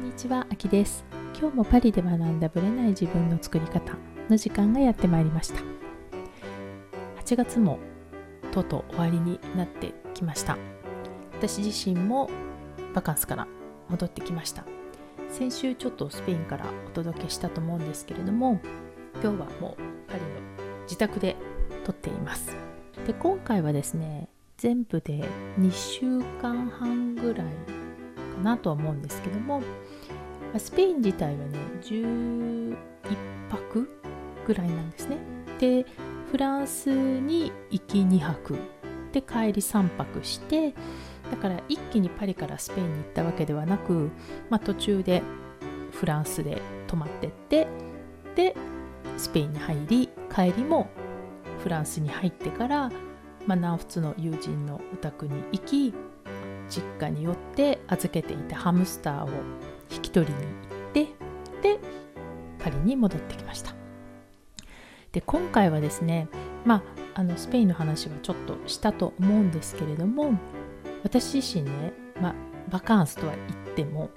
んにちは、あきです。今日もパリで学んだブレない自分の作り方の時間がやってまいりました。8月もとうとう終わりになってきました。私自身もバカンスから戻ってきました。先週ちょっとスペインからお届けしたと思うんですけれども、今日はもうパリの自宅で撮っています。で、今回はですね、全部で2週間半ぐらいなとは思うんですけどもスペイン自体はね11泊ぐらいなんですね。でフランスに行き2泊で帰り3泊してだから一気にパリからスペインに行ったわけではなく、まあ、途中でフランスで泊まってってでスペインに入り帰りもフランスに入ってから、まあ、南仏の友人のお宅に行き実家に寄って預けていたハムスターを引き取りに行ってでパリに戻ってきました。で今回はですねまああのスペインの話はちょっとしたと思うんですけれども私自身ね、まあ、バカンスとは言っても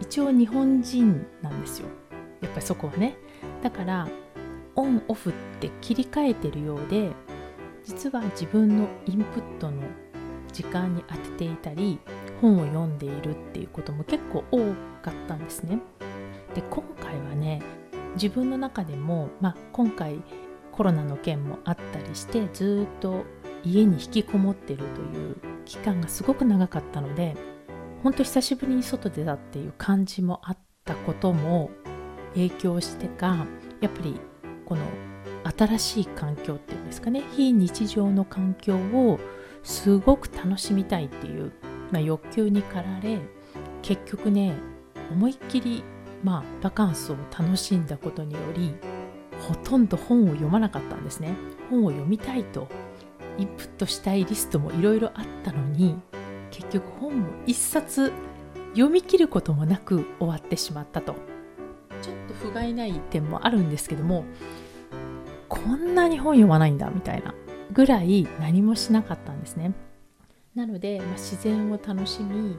一応日本人なんですよ。やっぱりそこはね。だからオンオフって切り替えてるようで実は自分のインプットの時間に当てていたり本を読んでいるっていうことも結構多かったんですね。で今回はね自分の中でも、まあ、今回コロナの件もあったりしてずっと家に引きこもってるという期間がすごく長かったので本当久しぶりに外出たっていう感じもあったことも影響してかやっぱりこの新しい環境っていうんですかね非日常の環境をすごく楽しみたいっていう、まあ、欲求に駆られ結局ね思いっきり、まあ、バカンスを楽しんだことによりほとんど本を読まなかったんですね。本を読みたいとインプットしたいリストもいろいろあったのに結局本を一冊読み切ることもなく終わってしまったと。ちょっと不甲斐ない点もあるんですけどもこんなに本読まないんだみたいな。ぐらい何もしなかったんですね。なので、まあ、自然を楽しみ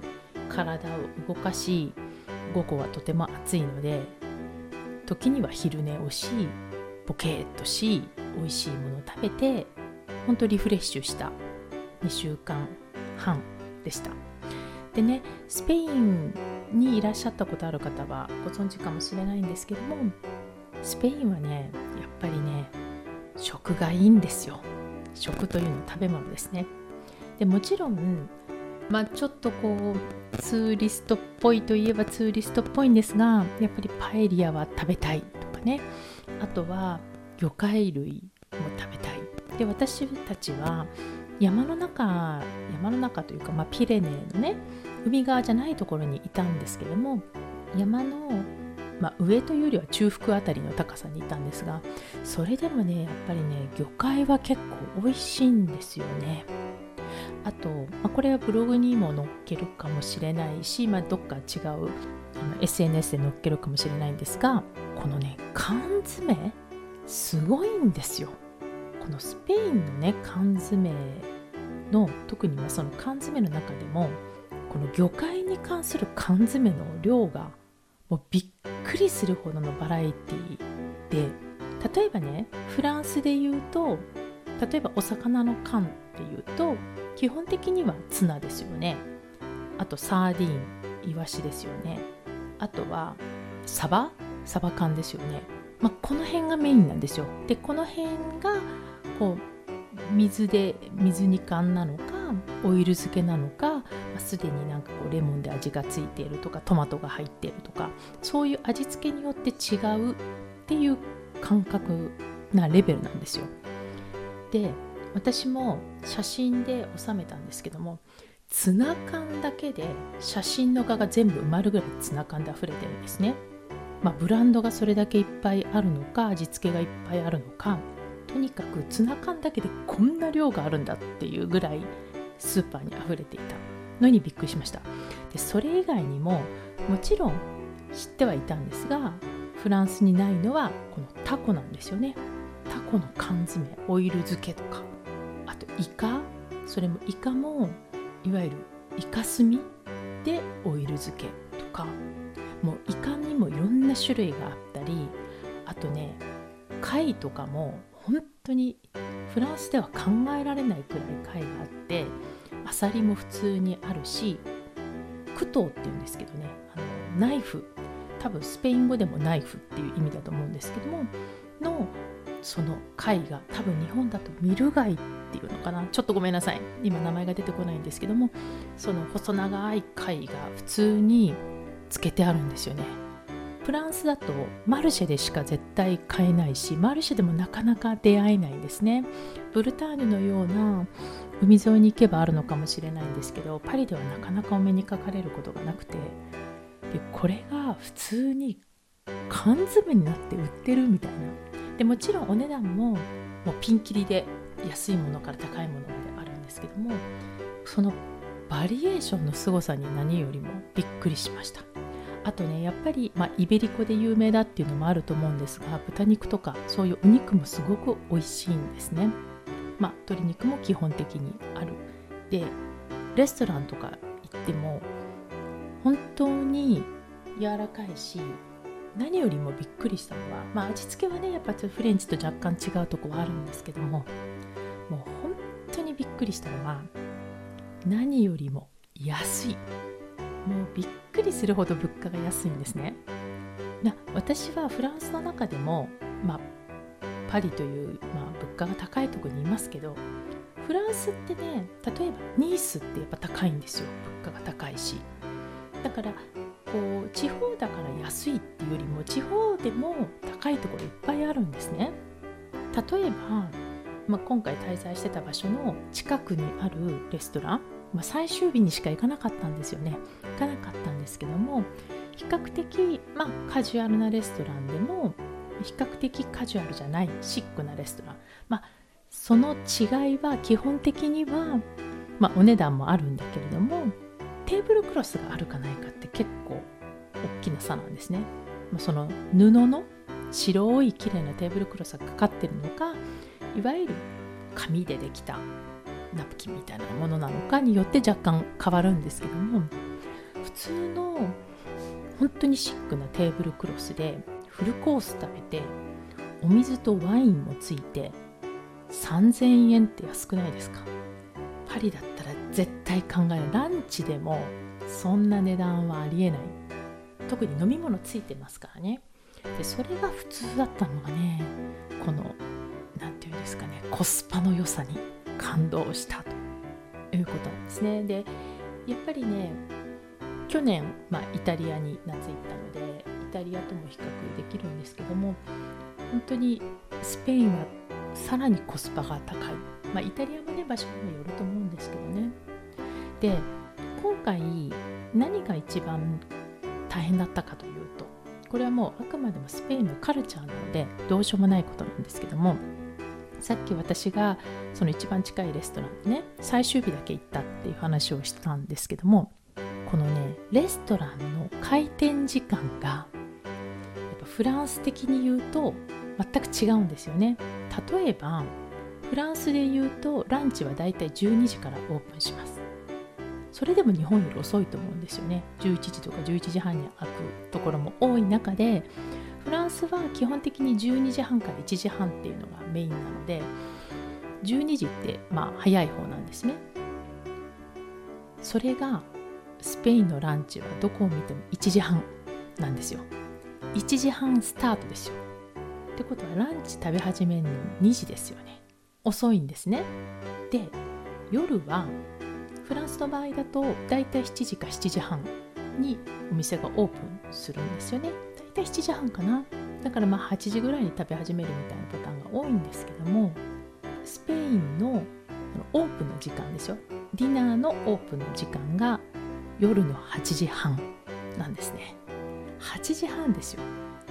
体を動かし午後はとても暑いので時には昼寝をしボケーっとし美味しいものを食べて本当リフレッシュした2週間半でした。でねスペインにいらっしゃったことある方はご存知かもしれないんですけどもスペインはねやっぱりね食がいいんですよ。食というのは食べ物ですね。でもちろんまあちょっとこうツーリストっぽいといえばツーリストっぽいんですがやっぱりパエリアは食べたいとかね。あとは魚介類も食べたい。で私たちは山の中山の中というか、まあ、ピレネーのね海側じゃないところにいたんですけども山の、まあ、上というよりは中腹あたりの高さにいたんですがそれでもねやっぱりね魚介は結構美味しいんですよね。あと、まあ、これはブログにも載っけるかもしれないし、まあ、どっか違う SNS で載っけるかもしれないんですがこのね缶詰すごいんですよ。このスペインのね缶詰の特にまあその缶詰の中でもこの魚介に関する缶詰の量がもうびっくりするほどのバラエティで例えばねフランスで言うと例えばお魚の缶っていうと基本的にはツナですよね。あとサーディンイワシですよね。あとはサバ？サバ缶ですよね、まあ、この辺がメインなんですよ。でこの辺がこう水で水煮缶なのかオイル漬けなのか、まあ、すでになんかこうレモンで味がついているとかトマトが入っているとかそういう味付けによって違うっていう感覚なレベルなんですよで私も写真で収めたんですけどもツナ缶だけで写真の画が全部埋まるぐらいツナ缶で溢れてるんですね。まあ、ブランドがそれだけいっぱいあるのか味付けがいっぱいあるのかとにかくツナ缶だけでこんな量があるんだっていうぐらいスーパーに溢れていたのにびっくりしました。でそれ以外にももちろん知ってはいたんですがフランスにないのはこのタコなんですよね。タコの缶詰オイル漬けとか。あとイカそれもイカもいわゆるイカスミでオイル漬けとか。もういかにもいろんな種類があったりあとね貝とかも本当にフランスでは考えられないくらい貝があってアサリも普通にあるしクトーっていうんですけどねあのナイフ多分スペイン語でもナイフっていう意味だと思うんですけどものその貝が多分日本だとミル貝っていうのかな。ちょっとごめんなさい。今名前が出てこないんですけどもその細長い貝が普通につけてあるんですよね。フランスだとマルシェでしか絶対買えないしマルシェでもなかなか出会えないんですね。ブルターニュのような海沿いに行けばあるのかもしれないんですけどパリではなかなかお目にかかれることがなくて。でこれが普通に缶詰になって売ってるみたいな。でもちろんお値段ももうピンキリで安いものから高いものまであるんですけどもそのバリエーションの凄さに何よりもびっくりしました。あとねやっぱり、まあ、イベリコで有名だっていうのもあると思うんですが豚肉とかそういうお肉もすごく美味しいんですね。まあ鶏肉も基本的にある。でレストランとか行っても本当に柔らかいし何よりもびっくりしたのは、まあ、味付けはねやっぱちょフレンチと若干違うとこはあるんですけどももう本当にびっくりしたのは何よりも安い。もうびっくりするほど物価が安いんですね。な私はフランスの中でも、まあ、パリという、まあ、物価が高いところにいますけどフランスってね例えばニースってやっぱ高いんですよ。物価が高いし。だからこう地方だから安いっていうよりも地方でも高いところいっぱいあるんですね。例えば、まあ、今回滞在してた場所の近くにあるレストラン、まあ、最終日にしか行かなかったんですよね行かなかったんですけども比較的、まあ、カジュアルなレストランでも比較的カジュアルじゃないシックなレストランまあその違いは基本的には、まあ、お値段もあるんだけれどもテーブルクロスがあるかないかって結構大きな差なんですね。その布の白い綺麗なテーブルクロスがかかってるのかいわゆる紙でできたナプキンみたいなものなのかによって若干変わるんですけども普通の本当にシックなテーブルクロスでフルコース食べてお水とワインもついて3000円って安くないですか？パリだったら絶対考えるランチでもそんな値段はありえない。特に飲み物ついてますからね。でそれが普通だったのがねこの何て言うんですかねコスパの良さに。感動したということなんですね。でやっぱりね去年、まあ、イタリアに夏行ったのでイタリアとも比較できるんですけども本当にスペインはさらにコスパが高い、まあ、イタリアもね場所にもよると思うんですけどね。で今回何が一番大変だったかというとこれはもうあくまでもスペインのカルチャーなのでどうしようもないことなんですけどもさっき私がその一番近いレストランでね最終日だけ行ったっていう話をしたんですけどもこのねレストランの開店時間がやっぱフランス的に言うと全く違うんですよね。例えばフランスで言うとランチはだいたい12時からオープンします。それでも日本より遅いと思うんですよね。11時とか11時半に開くところも多い中でフランスは基本的に12時半から1時半っていうのがメインなので12時ってまあ早い方なんですね。それがスペインのランチはどこを見ても1時半なんですよ。1時半スタートですよ。ってことはランチ食べ始めるの2時ですよね。遅いんですね。で夜はフランスの場合だとだいたい7時か7時半にお店がオープンするんですよね。だいたい7時半かな。だからまあ8時ぐらいに食べ始めるみたいなパターンが多いんですけどもスペインのオープンの時間ですよ。ディナーのオープンの時間が夜の8時半なんですね。8時半ですよ。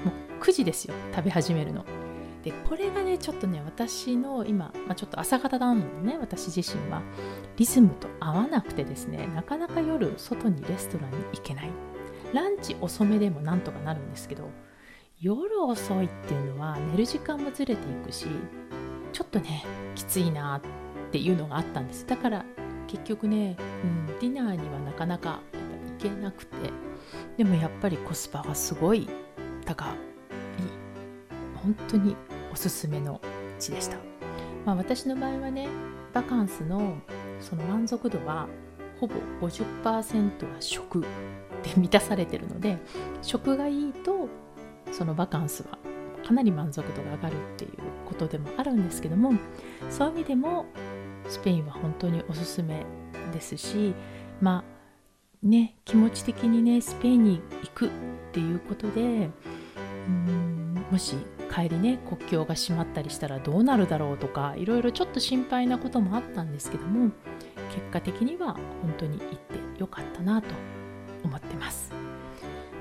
もう9時ですよ。食べ始めるの。でこれがねちょっとね私の今、まあ、ちょっと朝方なのでね私自身はリズムと合わなくてですねなかなか夜外にレストランに行けない。ランチ遅めでもなんとかなるんですけど夜遅いっていうのは寝る時間もずれていくしちょっとねきついなっていうのがあったんです。だから結局ね、うん、ディナーにはなかなか行けなくてでもやっぱりコスパはすごい高い本当におすすめの地でした、まあ、私の場合はねバカンスのその満足度はほぼ50%は食。で満たされてるので食がいいとそのバカンスはかなり満足度が上がるっていうことでもあるんですけどもそういう意味でもスペインは本当におすすめですしまあね気持ち的にねスペインに行くっていうことでうんもし帰りね国境が閉まったりしたらどうなるだろうとかいろいろちょっと心配なこともあったんですけども結果的には本当に行ってよかったなと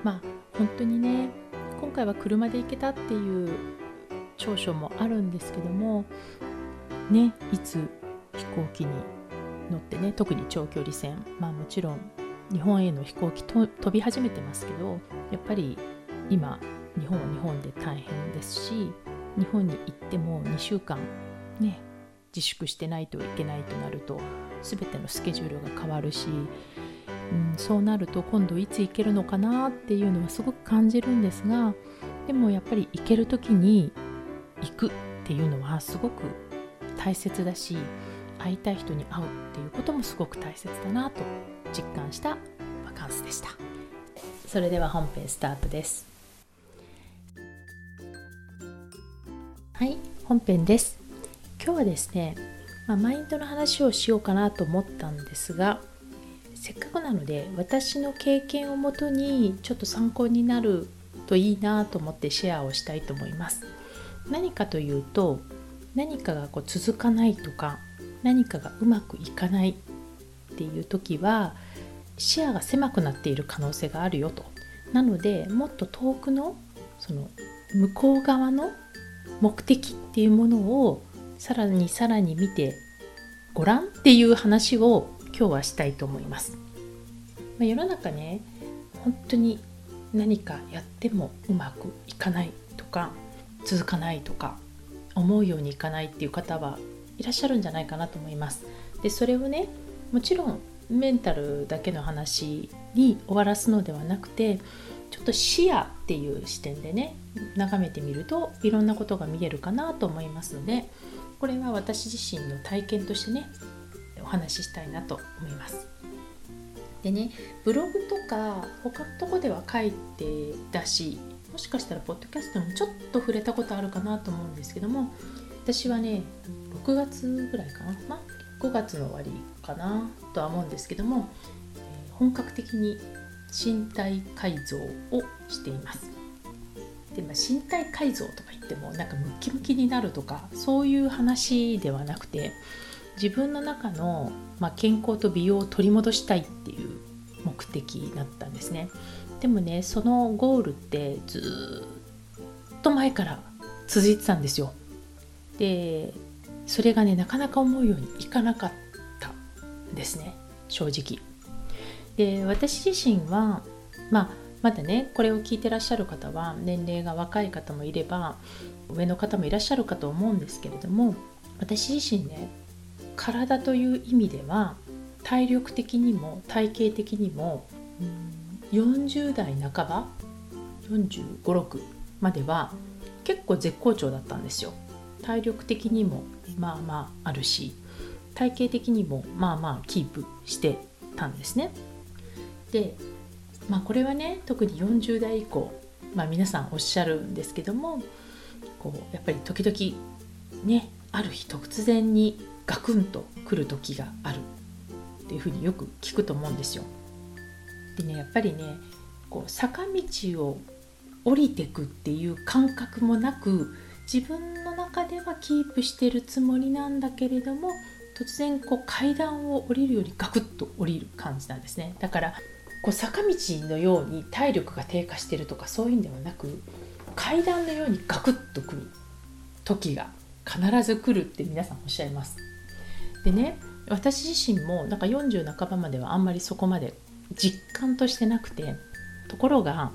まあ本当にね今回は車で行けたっていう長所もあるんですけどもねいつ飛行機に乗ってね特に長距離線まあもちろん日本への飛行機と飛び始めてますけどやっぱり今日本は日本で大変ですし日本に行っても2週間ね自粛してないといけないとなると全てのスケジュールが変わるし、うん、そうなると今度いつ行けるのかなっていうのはすごく感じるんですがでもやっぱり行ける時に行くっていうのはすごく大切だし会いたい人に会うっていうこともすごく大切だなと実感したバカンスでした。それでは本編スタートです。はい本編です。今日はですね、まあ、マインドの話をしようかなと思ったんですがせっかくなので私の経験をもとにちょっと参考になるといいなと思ってシェアをしたいと思います。何かというと何かがこう続かないとか何かがうまくいかないっていう時は視野が狭くなっている可能性があるよと。なのでもっと遠くのその向こう側の目的っていうものをさらにさらに見てごらんっていう話を今日はしたいと思います。まあ、世の中ね本当に何かやってもうまくいかないとか続かないとか思うようにいかないっていう方はいらっしゃるんじゃないかなと思います。でそれをねもちろんメンタルだけの話に終わらすのではなくてちょっと視野っていう視点でね眺めてみるといろんなことが見えるかなと思いますのでこれは私自身の体験としてねお話ししたいなと思います。でねブログとか他のとこでは書いてたしもしかしたらポッドキャストもちょっと触れたことあるかなと思うんですけども私はね6月ぐらいかな、まあ、5月の終わりかなとは思うんですけども、えー、本格的に身体改造をしていますで、まあ、身体改造とか言ってもなんかムキムキになるとかそういう話ではなくて自分の中の、まあ、健康と美容を取り戻したいっていう目的だったんですね。でもねそのゴールってずっと前から続いてたんですよ。でそれがねなかなか思うようにいかなかったですね。正直。で私自身はまあまだねこれを聞いてらっしゃる方は年齢が若い方もいれば上の方もいらっしゃるかと思うんですけれども私自身ね体という意味では体力的にも体型的にも40代半ば4 5 6までは結構絶好調だったんですよ体力的にもまあまああるし体型的にもまあまあキープしてたんですね。でまあこれはね特に40代以降、まあ、皆さんおっしゃるんですけどもこうやっぱり時々ねある日突然にガクンと来る時があるっていうふうによく聞くと思うんですよ。でねやっぱりねこう坂道を降りてくっていう感覚もなく自分の中ではキープしてるつもりなんだけれども突然こう階段を降りるよりガクッと降りる感じなんですねだからこう坂道のように体力が低下してるとかそういうんではなく階段のようにガクッとくる時が必ず来るって皆さんおっしゃいますでね私自身もなんか40半ばまではあんまりそこまで実感としてなくてところが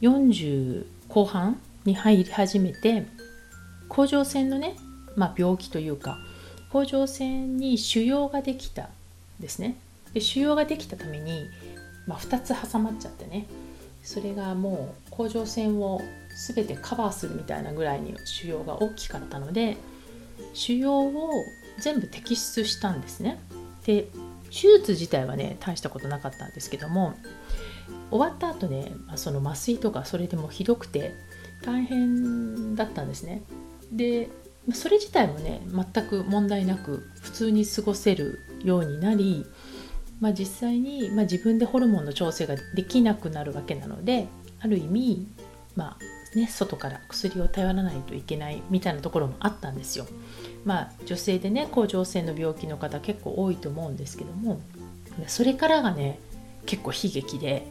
40後半に入り始めて甲状腺のね、まあ、病気というか甲状腺に腫瘍ができたですね。で腫瘍ができたために、まあ、2つ挟まっちゃってね。それがもう甲状腺を全てカバーするみたいなぐらいに腫瘍が大きかったので腫瘍を全部摘出したんですね。で手術自体はね大したことなかったんですけども終わった後ねその麻酔とかそれでもひどくて大変だったんですね。でそれ自体もね全く問題なく普通に過ごせるようになり、まあ、実際に、まあ、自分でホルモンの調整ができなくなるわけなのである意味、まあね、外から薬を頼らないといけないみたいなところもあったんですよ。まあ、女性でね甲状腺の病気の方結構多いと思うんですけどもそれからがね結構悲劇で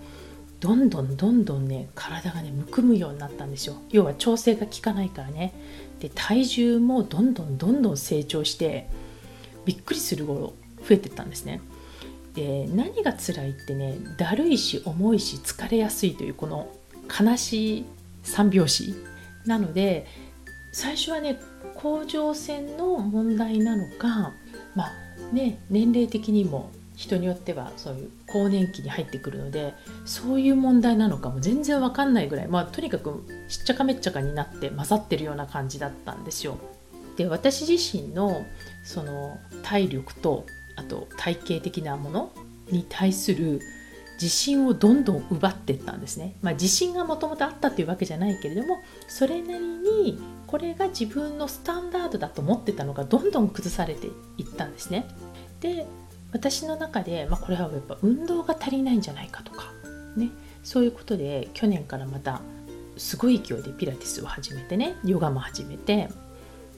どんどんどんどんね体がねむくむようになったんですよ。要は調整が効かないからね。で体重もどんどんどんどん成長してびっくりするほど増えてったんですね。で何が辛いってねだるいし重いし疲れやすいというこの悲しい三拍子なので最初はね甲状腺の問題なのかまあね年齢的にも人によってはそういう更年期に入ってくるのでそういう問題なのかも全然わかんないぐらいまあとにかくしっちゃかめっちゃかになって混ざってるような感じだったんですよ。で私自身のその体力とあと体型的なものに対する自信をどんどん奪っていったんですね。まあ、自信がもともとあったというわけじゃないけれどもそれなりにこれが自分のスタンダードだと思ってたのがどんどん崩されていったんですね。で私の中で、まあ、これはやっぱ運動が足りないんじゃないかとか、ね、そういうことで去年からまたすごい勢いでピラティスを始めてねヨガも始めて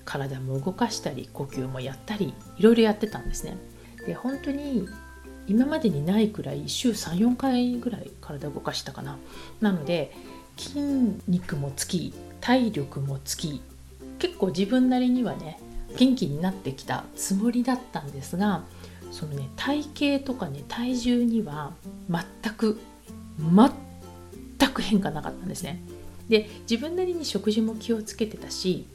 体も動かしたり呼吸もやったりいろいろやってたんですね。で本当に今までにないくらい週34回ぐらい体動かしたかな。なので筋肉もつき体力もつき結構自分なりにはね元気になってきたつもりだったんですがそのね体型とかね体重には全く全く変化なかったんですね。で自分なりに食事も気をつけてたし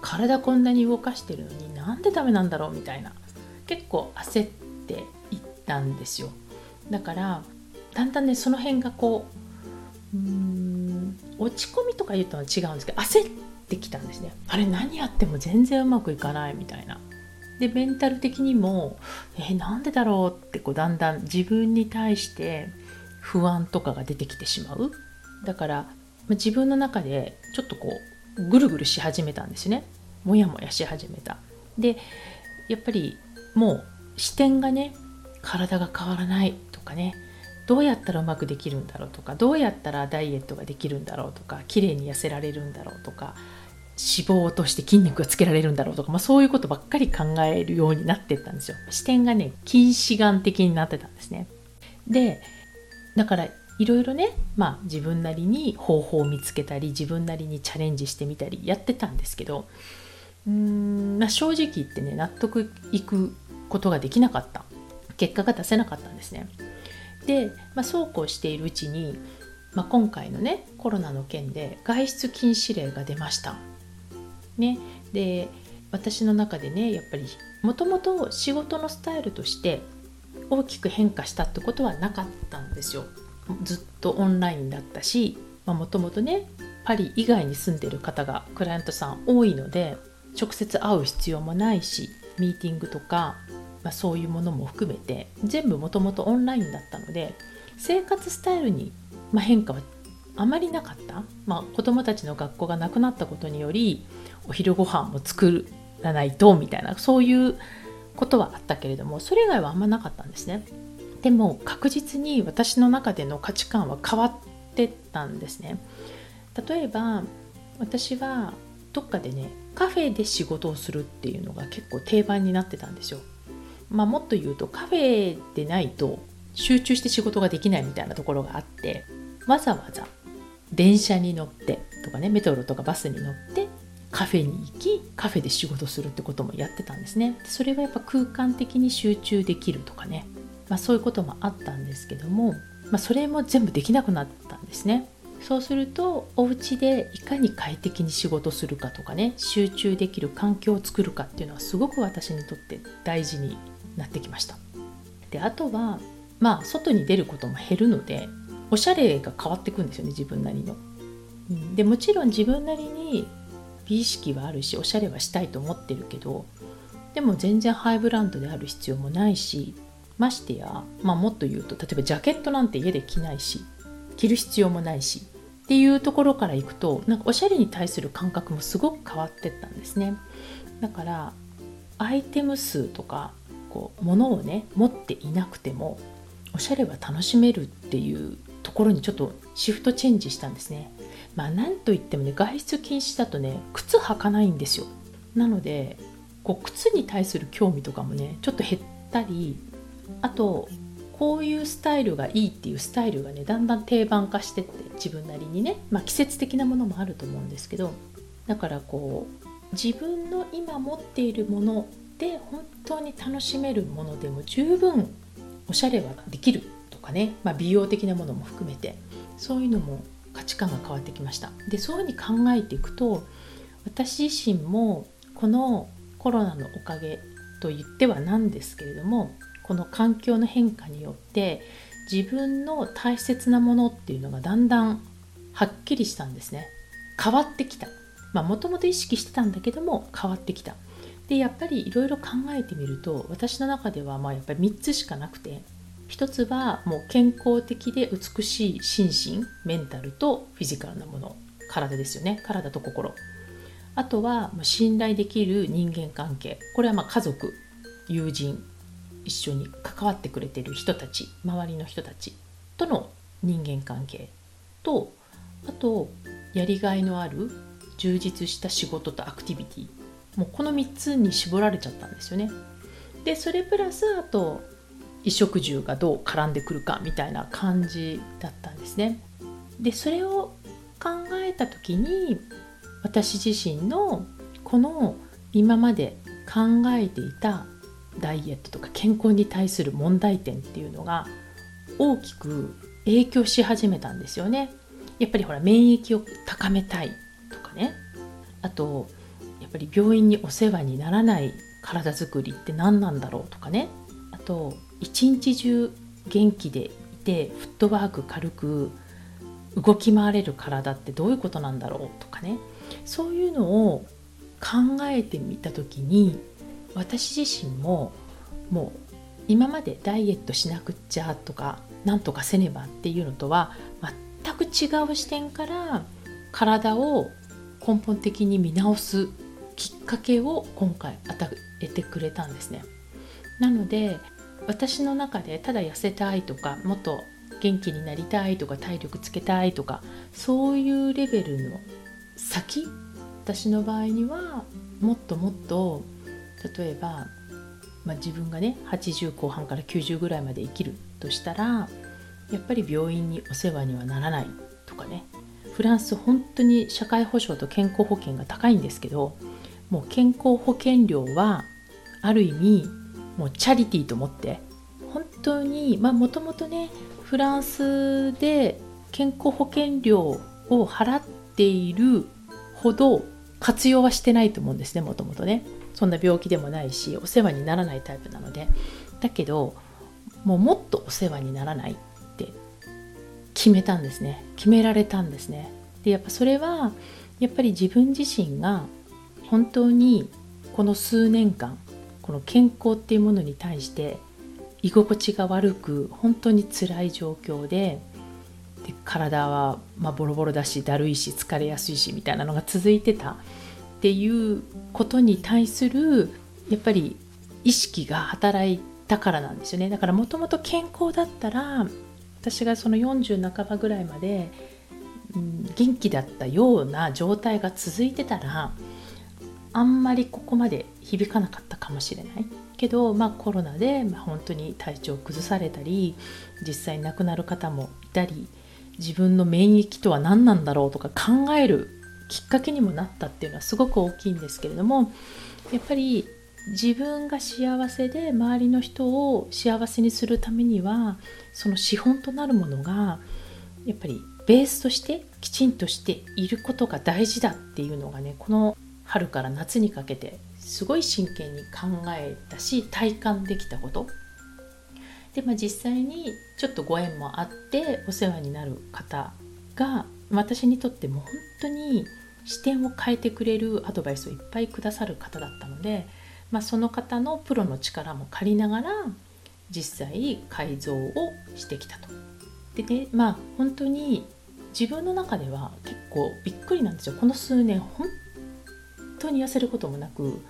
体こんなに動かしてるのになんでダメなんだろうみたいな結構焦っていったんですよ。だからだんだんねその辺がこううん落ち込みとか言うとは違うんですけど焦ってきたんですね。あれ何やっても全然うまくいかないみたいな。でメンタル的にもえなんでだろうってこうだんだん自分に対して不安とかが出てきてしまう。だから自分の中でちょっとこうぐるぐるし始めたんですね。もやもやし始めた。でやっぱりもう視点がね体が変わらないとかねどうやったらうまくできるんだろうとかどうやったらダイエットができるんだろうとか綺麗に痩せられるんだろうとか脂肪を落として筋肉がつけられるんだろうとか、まあ、そういうことばっかり考えるようになってったんですよ。視点がね近視眼的になってたんですね。でだからいろいろね、まあ、自分なりに方法を見つけたり自分なりにチャレンジしてみたりやってたんですけどうーん、まあ、正直言ってね納得いくことができなかった。結果が出せなかったんですね。で、まあ、そうこうしているうちに、まあ、今回のねコロナの件で外出禁止令が出ました。ね、で私の中でねやっぱりもともと仕事のスタイルとして大きく変化したってことはなかったんですよ。ずっとオンラインだったしもともとねパリ以外に住んでる方がクライアントさん多いので直接会う必要もないしミーティングとか、まあ、そういうものも含めて全部もともとオンラインだったので生活スタイルに、まあ、変化はあまりなかった、まあ、子どもたちの学校がなくなったことによりお昼ご飯も作らないとみたいなそういうことはあったけれどもそれ以外はあんまなかったんですね。でも確実に私の中での価値観は変わってったんですね。例えば私はどっかでねカフェで仕事をするっていうのが結構定番になってたんですよ。まあもっと言うとカフェでないと集中して仕事ができないみたいなところがあってわざわざ電車に乗ってとかねメトロとかバスに乗ってカフェに行きカフェで仕事するってこともやってたんですね。それはやっぱ空間的に集中できるとかね、まあ、そういうこともあったんですけども、まあ、それも全部できなくなったんですね。そうするとお家でいかに快適に仕事するかとかね集中できる環境を作るかっていうのはすごく私にとって大事になってきました。であとはまあ外に出ることも減るのでおしゃれが変わってくんですよね自分なりの。でもちろん自分なりに美意識はあるしおしゃれはしたいと思ってるけどでも全然ハイブランドである必要もないしましてや、まあ、もっと言うと例えばジャケットなんて家で着ないし着る必要もないしっていうところからいくとなんかおしゃれに対する感覚もすごく変わってったんですね。だからアイテム数とかこう物をね持っていなくてもおしゃれは楽しめるっていうところにちょっとシフトチェンジしたんですね。まあなんといってもね外出禁止だとね靴履かないんですよ。なのでこう靴に対する興味とかもねちょっと減ったりあとこういうスタイルがいいっていうスタイルがねだんだん定番化してって自分なりにね、まあ、季節的なものもあると思うんですけどだからこう自分の今持っているもので本当に楽しめるものでも十分おしゃれはできるとかね、まあ、美容的なものも含めて。そういうのも価値観が変わってきました。でそういうふうに考えていくと私自身もこのコロナのおかげと言ってはなんですけれどもこの環境の変化によって自分の大切なものっていうのがだんだんはっきりしたんですね。変わってきた。まあもともと意識してたんだけども変わってきた。でやっぱりいろいろ考えてみると私の中ではまあやっぱり3つしかなくて1つはもう健康的で美しい心身メンタルとフィジカルなもの体ですよね。体と心。あとは信頼できる人間関係。これはま家族友人一緒に関わってくれてる人たち周りの人たちとの人間関係。とあとやりがいのある充実した仕事とアクティビティ。もうこの3つに絞られちゃったんですよね。でそれプラスあと衣食住がどう絡んでくるかみたいな感じだったんですね。でそれを考えた時に私自身のこの今まで考えていたダイエットとか健康に対する問題点っていうのが大きく影響し始めたんですよね。やっぱりほら免疫を高めたいとかね。あとやっぱり病院にお世話にならない体づくりって何なんだろうとかね。あと一日中元気でいてフットワーク軽く動き回れる体ってどういうことなんだろうとかね。そういうのを考えてみた時に私自身ももう今までダイエットしなくっちゃとかなんとかせねばっていうのとは全く違う視点から体を根本的に見直すきっかけを今回与えてくれたんですね。なので私の中でただ痩せたいとかもっと元気になりたいとか体力つけたいとかそういうレベルの先私の場合にはもっともっと例えば、まあ、自分がね80後半から90ぐらいまで生きるとしたらやっぱり病院にお世話にはならないとかねフランス本当に社会保障と健康保険が高いんですけどもう健康保険料はある意味もうチャリティーと思って本当にまあもともとねフランスで健康保険料を払っているほど活用はしてないと思うんですねもともとね。そんな病気でもないしお世話にならないタイプなので。だけどもうもっとお世話にならないって決めたんですね。決められたんですね。でやっぱそれはやっぱり自分自身が本当にこの数年間この健康っていうものに対して居心地が悪く本当に辛い状況でで体はまボロボロだしだるいし疲れやすいしみたいなのが続いてた。っていうことに対するやっぱり意識が働いたからなんですよね。だからもともと健康だったら私がその40半ばぐらいまで、うん、元気だったような状態が続いてたらあんまりここまで響かなかったかもしれない。けど、まあ、コロナで、本当に体調を崩されたり実際亡くなる方もいたり自分の免疫とは何なんだろうとか考えるきっかけにもなったっていうのはすごく大きいんですけれどもやっぱり自分が幸せで周りの人を幸せにするためにはその資本となるものがやっぱりベースとしてきちんとしていることが大事だっていうのがねこの春から夏にかけてすごい真剣に考えたし体感できたことで、まあ、実際にちょっとご縁もあってお世話になる方が私にとっても本当に視点を変えてくれるアドバイスをいっぱいくださる方だったので、まあ、その方のプロの力も借りながら実際改造をしてきたと。でねまあ本当に自分の中では結構びっくりなんですよこの数年本当に痩せることもなく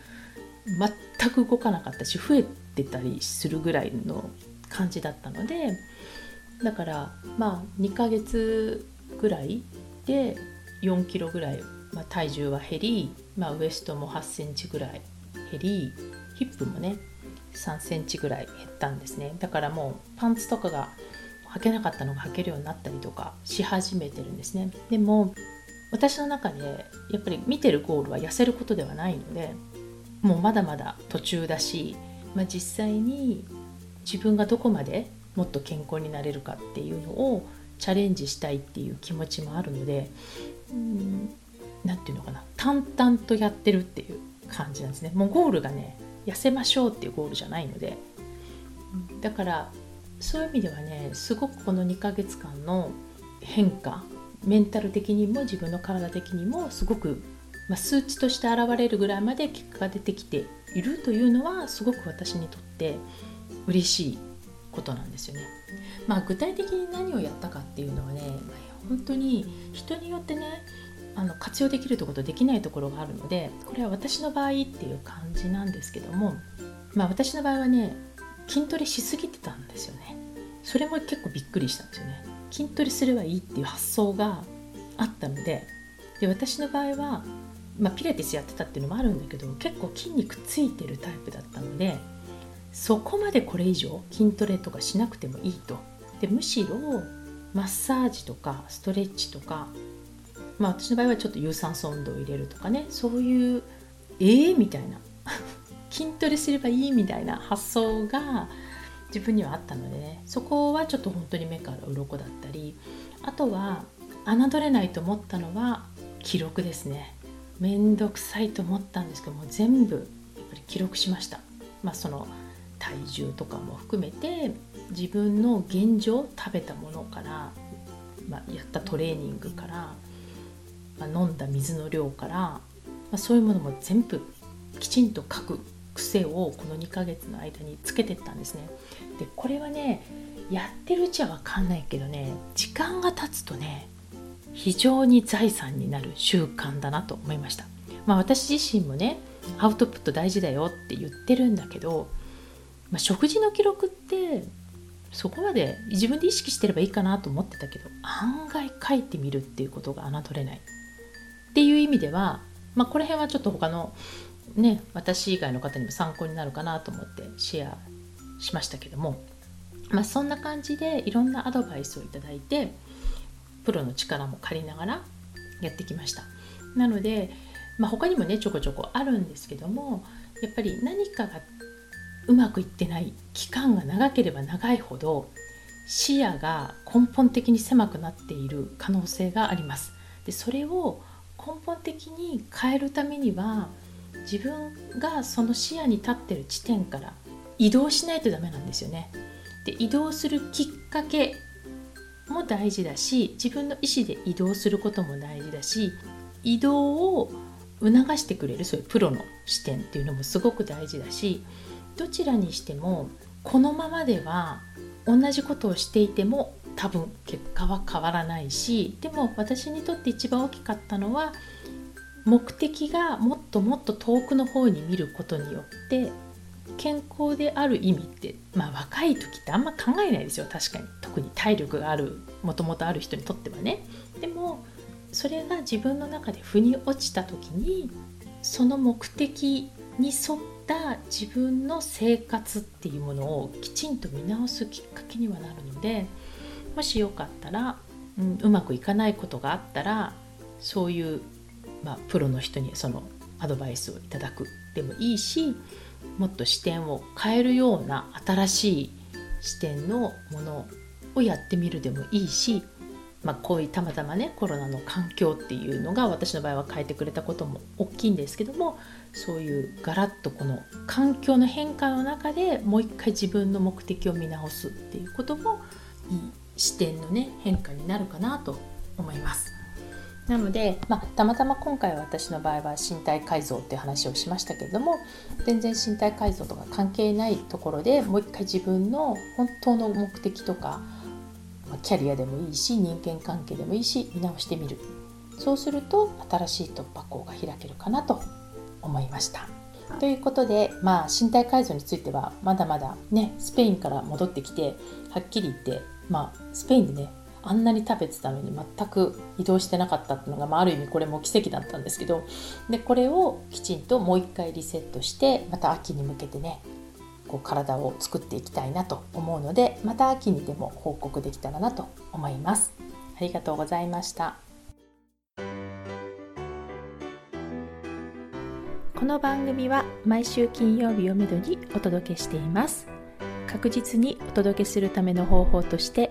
全く動かなかったし増えてたりするぐらいの感じだったのでだからまあ2ヶ月ぐらいで4キロぐらい、まあ、体重は減り、まあ、ウエストも8センチぐらい減りヒップもね3センチぐらい減ったんですね。だからもうパンツとかが履けなかったのが履けるようになったりとかし始めてるんですね。でも私の中でやっぱり見てるゴールは痩せることではないのでもうまだまだ途中だし、まあ、実際に自分がどこまでもっと健康になれるかっていうのをチャレンジしたいっていう気持ちもあるので何て言うのかな淡々とやってるっていう感じなんですね。もうゴールがね痩せましょうっていうゴールじゃないのでだからそういう意味ではねすごくこの2ヶ月間の変化メンタル的にも自分の体的にもすごく、まあ、数値として現れるぐらいまで結果が出てきているというのはすごく私にとって嬉しいことなんですよね。まあ、具体的に何をやったかっていうのはね、まあ、本当に人によってねあの活用できるところとできないところがあるのでこれは私の場合っていう感じなんですけども、まあ、私の場合はね筋トレしすぎてたんですよねそれも結構びっくりしたんですよね筋トレすればいいっていう発想があったのでで私の場合は、まあ、ピラティスやってたっていうのもあるんだけど結構筋肉ついてるタイプだったのでそこまでこれ以上筋トレとかしなくてもいいと。でむしろマッサージとかストレッチとかまあ私の場合はちょっと有酸素運動を入れるとかねそういうええー、みたいな。筋トレすればいいみたいな発想が自分にはあったのでね。そこはちょっと本当に目から鱗だったりあとは侮れないと思ったのは記録ですね。めんどくさいと思ったんですけども全部やっぱり記録しました。まあその体重とかも含めて自分の現状食べたものから、まあ、やったトレーニングから、まあ、飲んだ水の量から、まあ、そういうものも全部きちんと書く癖をこの2ヶ月の間につけてったんですね。でこれはねやってるうちは分かんないけどね時間が経つとね非常に財産になる習慣だなと思いました。まあ、私自身もねアウトプット大事だよって言ってるんだけど、まあ、食事の記録ってそこまで自分で意識してればいいかなと思ってたけど案外書いてみるっていうことが侮れないっていう意味では、まあ、この辺はちょっと他のね私以外の方にも参考になるかなと思ってシェアしましたけども、まあ、そんな感じでいろんなアドバイスをいただいてプロの力も借りながらやってきました。なので、まあ、他にもねちょこちょこあるんですけどもやっぱり何かがうまくいってない期間が長ければ長いほど視野が根本的に狭くなっている可能性があります。でそれを根本的に変えるためには自分がその視野に立ってる地点から移動しないとダメなんですよね。で移動するきっかけも大事だし自分の意思で移動することも大事だし移動を促してくれるそういうプロの視点っていうのもすごく大事だしどちらにしてもこのままでは同じことをしていても多分結果は変わらないしでも私にとって一番大きかったのは目的がもっともっと遠くの方に見ることによって健康である意味ってまあ若い時ってあんま考えないですよ。確かに。特に体力があるもともとある人にとってはね。でもそれが自分の中で腑に落ちた時にその目的に沿った自分の生活っていうものをきちんと見直すきっかけにはなるのでもしよかったら、うん、うまくいかないことがあったらそういうまあ、プロの人にそのアドバイスをいただくでもいいしもっと視点を変えるような新しい視点のものをやってみるでもいいしまあ、こういうたまたまねコロナの環境っていうのが私の場合は変えてくれたことも大きいんですけどもそういうガラッとこの環境の変化の中でもう一回自分の目的を見直すっていうこともいい視点のね変化になるかなと思います。なので、まあ、たまたま今回私の場合は身体改造っていう話をしましたけれども全然身体改造とか関係ないところでもう一回自分の本当の目的とかキャリアでもいいし人間関係でもいいし見直してみるそうすると新しい突破口が開けるかなと思いました。ということで、まあ、身体改造についてはまだまだねスペインから戻ってきてはっきり言って、まあ、スペインでねあんなに食べてたのに全く移動してなかったっていうのが、まあ、ある意味これも奇跡だったんですけどでこれをきちんともう一回リセットしてまた秋に向けてねこう体を作っていきたいなと思うのでまた秋にでも報告できたらなと思います。ありがとうございました。この番組は毎週金曜日をめどにお届けしています。確実にお届けするための方法として